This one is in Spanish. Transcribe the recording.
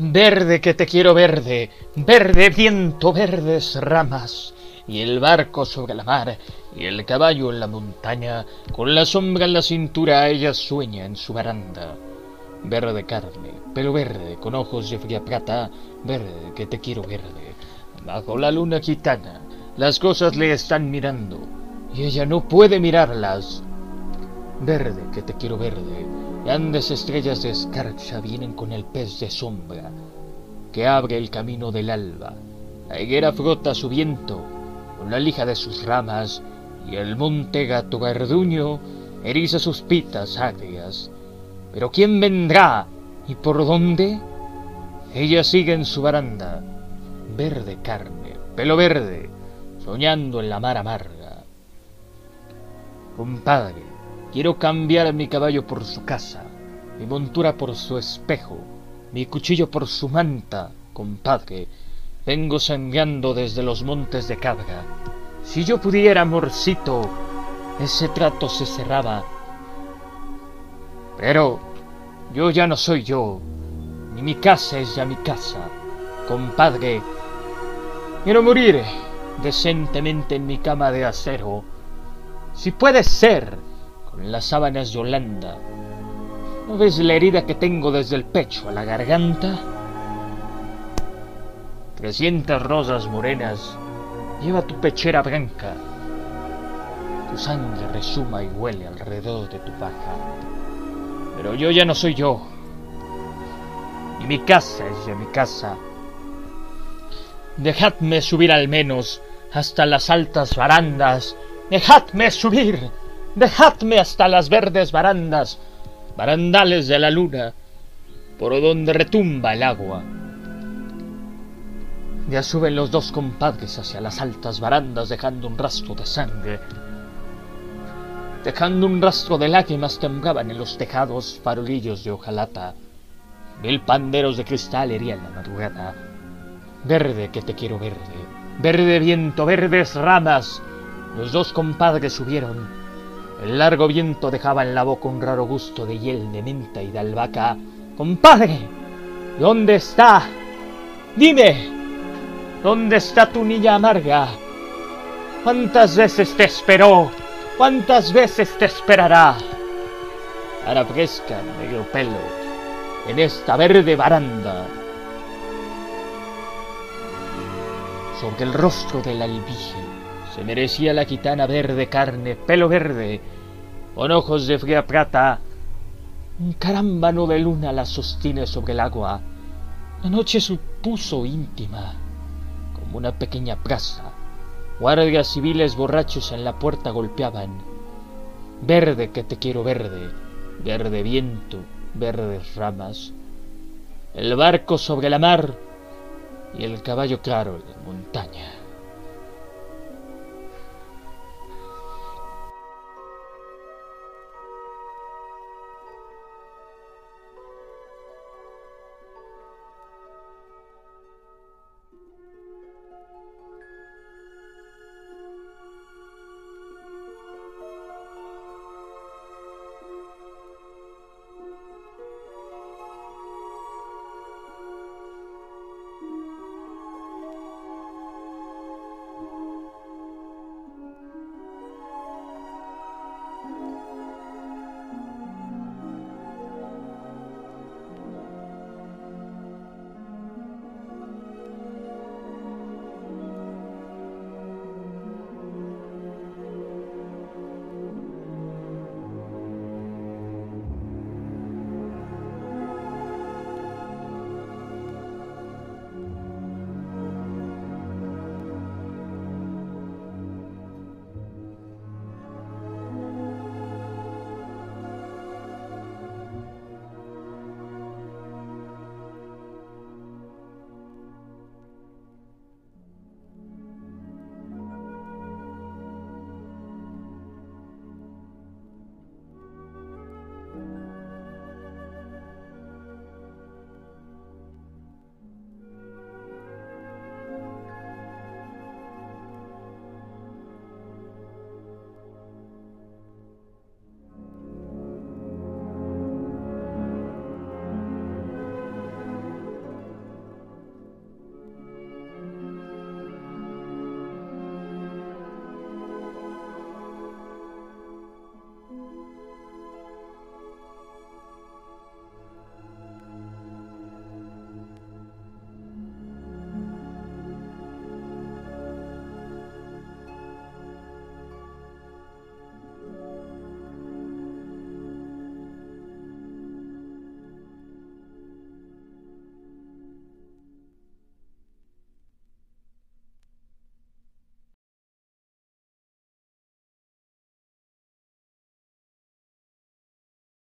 Verde que te quiero verde, verde viento, verdes ramas, y el barco sobre la mar, y el caballo en la montaña, con la sombra en la cintura ella sueña en su baranda. Verde carne, pelo verde, con ojos de fría plata, verde que te quiero verde. Bajo la luna gitana, las cosas le están mirando, y ella no puede mirarlas. Verde que te quiero verde, Grandes estrellas de escarcha vienen con el pez de sombra que abre el camino del alba. La higuera frota su viento con la lija de sus ramas y el monte gato garduño eriza sus pitas agrias. Pero ¿quién vendrá y por dónde? Ella sigue en su baranda, verde carne, pelo verde, soñando en la mar amarga. Compadre, Quiero cambiar mi caballo por su casa, mi montura por su espejo, mi cuchillo por su manta, compadre. Vengo sangrando desde los montes de Cabra. Si yo pudiera, amorcito, ese trato se cerraba. Pero yo ya no soy yo, ni mi casa es ya mi casa. Compadre, quiero morir decentemente en mi cama de acero. Si puede ser, las sábanas de Holanda. ¿No ves la herida que tengo desde el pecho a la garganta? Trescientas rosas morenas lleva tu pechera blanca. Tu sangre resuma y huele alrededor de tu paja. Pero yo ya no soy yo. Y mi casa es ya mi casa. Dejadme subir al menos hasta las altas barandas. Dejadme subir dejadme hasta las verdes barandas, barandales de la luna, por donde retumba el agua. Ya suben los dos compadres hacia las altas barandas dejando un rastro de sangre. Dejando un rastro de lágrimas temblaban en los tejados farolillos de hojalata. Mil panderos de cristal herían la madrugada. Verde que te quiero verde, verde viento, verdes ramas. Los dos compadres subieron el largo viento dejaba en la boca un raro gusto de hiel de menta y de albahaca. ¡Compadre! ¿Dónde está? Dime, ¿dónde está tu niña amarga? ¿Cuántas veces te esperó? ¿Cuántas veces te esperará? Para fresca, negro pelo, en esta verde baranda. Sobre el rostro del albije se merecía la gitana verde carne, pelo verde, con ojos de fría plata. Un carámbano de luna la sostiene sobre el agua. La noche supuso íntima, como una pequeña plaza. Guardias civiles borrachos en la puerta golpeaban. Verde que te quiero verde, verde viento, verdes ramas. El barco sobre la mar y el caballo claro en la montaña.